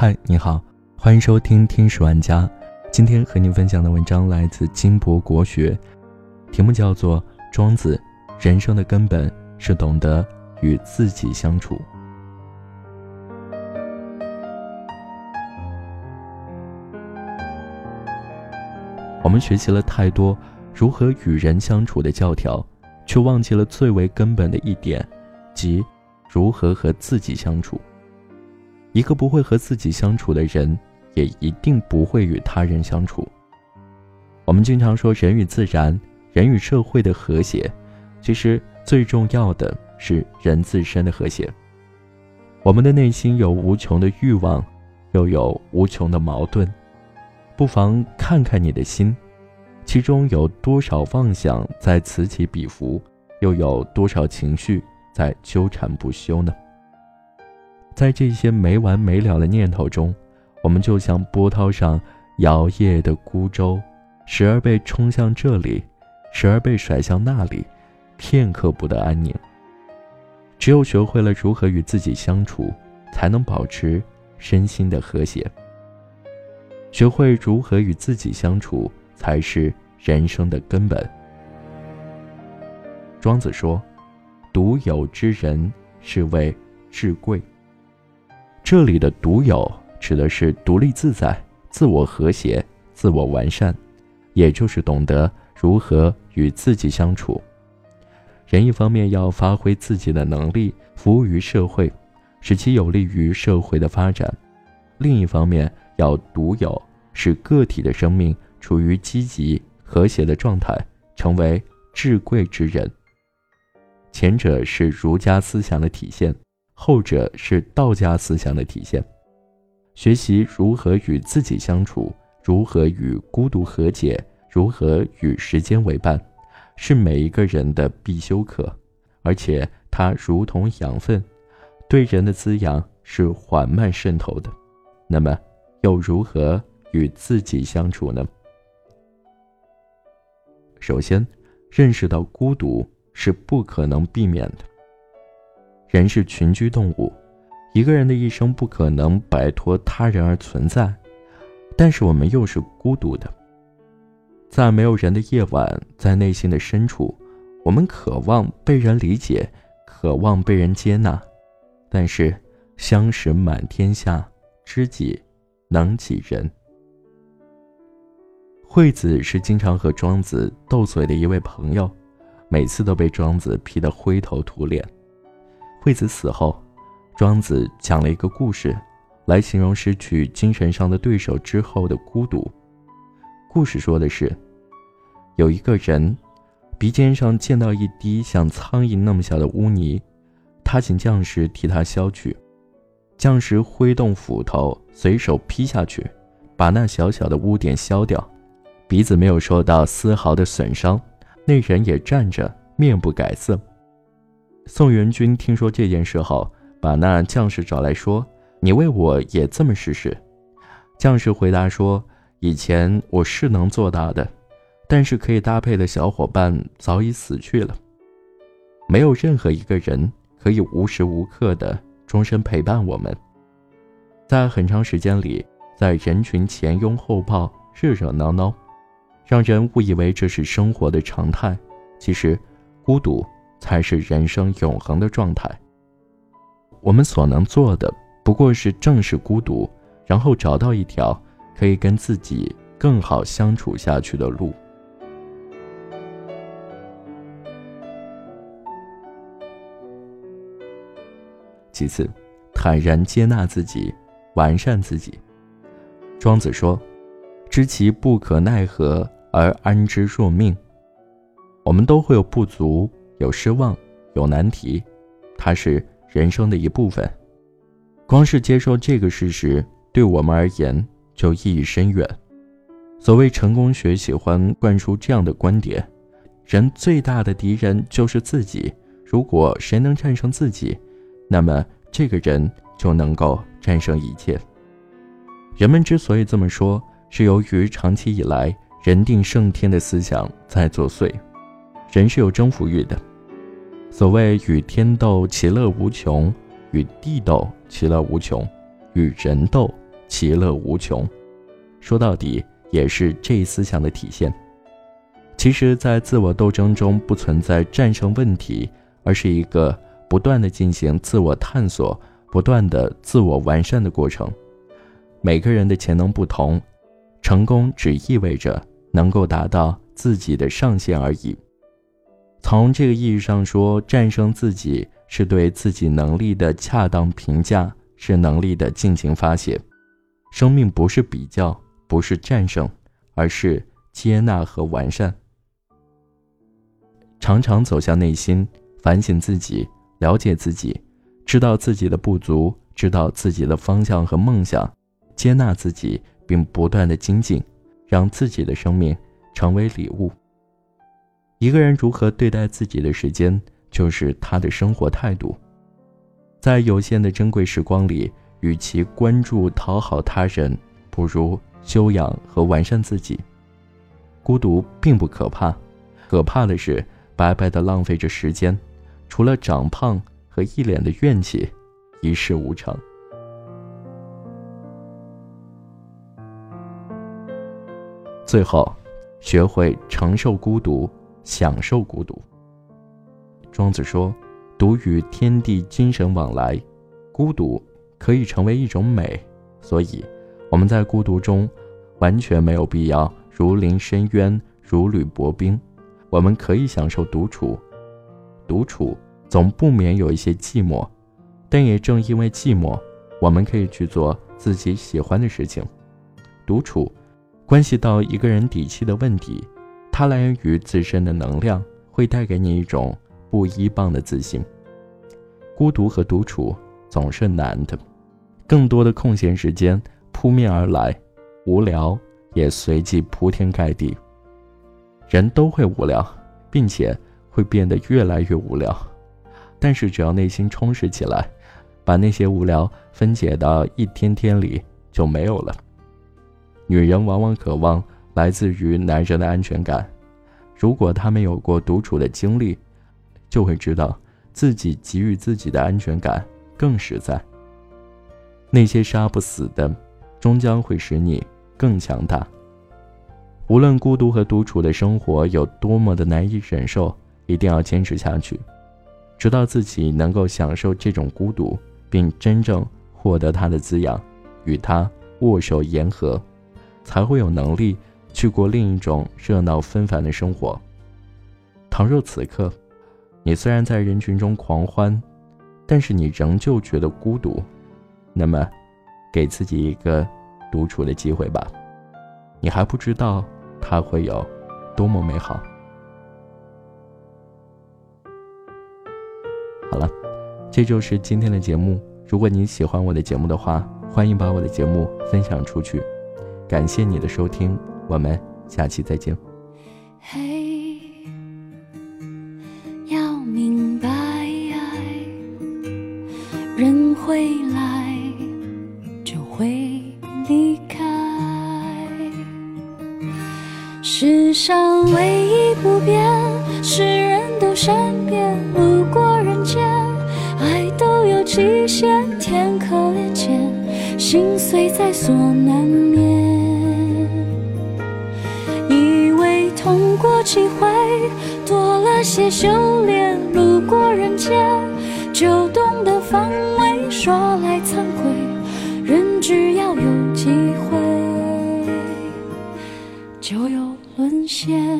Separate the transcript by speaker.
Speaker 1: 嗨，你好，欢迎收听听史玩家。今天和您分享的文章来自金博国学，题目叫做《庄子：人生的根本是懂得与自己相处》。我们学习了太多如何与人相处的教条，却忘记了最为根本的一点，即如何和自己相处。一个不会和自己相处的人，也一定不会与他人相处。我们经常说人与自然、人与社会的和谐，其实最重要的是人自身的和谐。我们的内心有无穷的欲望，又有无穷的矛盾，不妨看看你的心，其中有多少妄想在此起彼伏，又有多少情绪在纠缠不休呢？在这些没完没了的念头中，我们就像波涛上摇曳的孤舟，时而被冲向这里，时而被甩向那里，片刻不得安宁。只有学会了如何与自己相处，才能保持身心的和谐。学会如何与自己相处，才是人生的根本。庄子说：“独有之人，是谓至贵。”这里的独有指的是独立自在、自我和谐、自我完善，也就是懂得如何与自己相处。人一方面要发挥自己的能力，服务于社会，使其有利于社会的发展；另一方面要独有，使个体的生命处于积极和谐的状态，成为至贵之人。前者是儒家思想的体现。后者是道家思想的体现，学习如何与自己相处，如何与孤独和解，如何与时间为伴，是每一个人的必修课，而且它如同养分，对人的滋养是缓慢渗透的。那么，又如何与自己相处呢？首先，认识到孤独是不可能避免的。人是群居动物，一个人的一生不可能摆脱他人而存在，但是我们又是孤独的。在没有人的夜晚，在内心的深处，我们渴望被人理解，渴望被人接纳，但是相识满天下，知己能几人？惠子是经常和庄子斗嘴的一位朋友，每次都被庄子批得灰头土脸。惠子死后，庄子讲了一个故事，来形容失去精神上的对手之后的孤独。故事说的是，有一个人鼻尖上见到一滴像苍蝇那么小的污泥，他请将士替他削去。将士挥动斧头，随手劈下去，把那小小的污点削掉，鼻子没有受到丝毫的损伤，那人也站着，面不改色。宋元君听说这件事后，把那将士找来说：“你为我也这么试试。”将士回答说：“以前我是能做到的，但是可以搭配的小伙伴早已死去了。没有任何一个人可以无时无刻的终身陪伴我们。在很长时间里，在人群前拥后抱，热热闹闹，让人误以为这是生活的常态。其实，孤独。”才是人生永恒的状态。我们所能做的，不过是正视孤独，然后找到一条可以跟自己更好相处下去的路。其次，坦然接纳自己，完善自己。庄子说：“知其不可奈何而安之若命。”我们都会有不足。有失望，有难题，它是人生的一部分。光是接受这个事实，对我们而言就意义深远。所谓成功学喜欢灌输这样的观点：人最大的敌人就是自己。如果谁能战胜自己，那么这个人就能够战胜一切。人们之所以这么说，是由于长期以来人定胜天的思想在作祟。人是有征服欲的。所谓与天斗，其乐无穷；与地斗，其乐无穷；与人斗，其乐无穷。说到底，也是这一思想的体现。其实，在自我斗争中不存在战胜问题，而是一个不断的进行自我探索、不断的自我完善的过程。每个人的潜能不同，成功只意味着能够达到自己的上限而已。从这个意义上说，战胜自己是对自己能力的恰当评价，是能力的尽情发泄。生命不是比较，不是战胜，而是接纳和完善。常常走向内心，反省自己，了解自己，知道自己的不足，知道自己的方向和梦想，接纳自己，并不断的精进，让自己的生命成为礼物。一个人如何对待自己的时间，就是他的生活态度。在有限的珍贵时光里，与其关注讨好他人，不如修养和完善自己。孤独并不可怕，可怕的是白白的浪费着时间，除了长胖和一脸的怨气，一事无成。最后，学会承受孤独。享受孤独。庄子说：“独与天地精神往来，孤独可以成为一种美。”所以，我们在孤独中，完全没有必要如临深渊、如履薄冰。我们可以享受独处，独处总不免有一些寂寞，但也正因为寂寞，我们可以去做自己喜欢的事情。独处，关系到一个人底气的问题。它来源于自身的能量，会带给你一种不依傍的自信。孤独和独处总是难的，更多的空闲时间扑面而来，无聊也随即铺天盖地。人都会无聊，并且会变得越来越无聊，但是只要内心充实起来，把那些无聊分解到一天天里，就没有了。女人往往渴望。来自于男人的安全感。如果他们有过独处的经历，就会知道自己给予自己的安全感更实在。那些杀不死的，终将会使你更强大。无论孤独和独处的生活有多么的难以忍受，一定要坚持下去，直到自己能够享受这种孤独，并真正获得它的滋养，与它握手言和，才会有能力。去过另一种热闹纷繁的生活。倘若此刻，你虽然在人群中狂欢，但是你仍旧觉得孤独，那么，给自己一个独处的机会吧。你还不知道它会有多么美好。好了，这就是今天的节目。如果你喜欢我的节目的话，欢迎把我的节目分享出去。感谢你的收听。我们下期再见。
Speaker 2: 嘿，要明白，人会来，就会离开。世上唯一不变，是人都善变。路过人间，爱都有期限。天可怜见，心碎在所难免。机会多了些修炼，路过人间就懂得防卫。说来惭愧，人只要有机会，就有沦陷。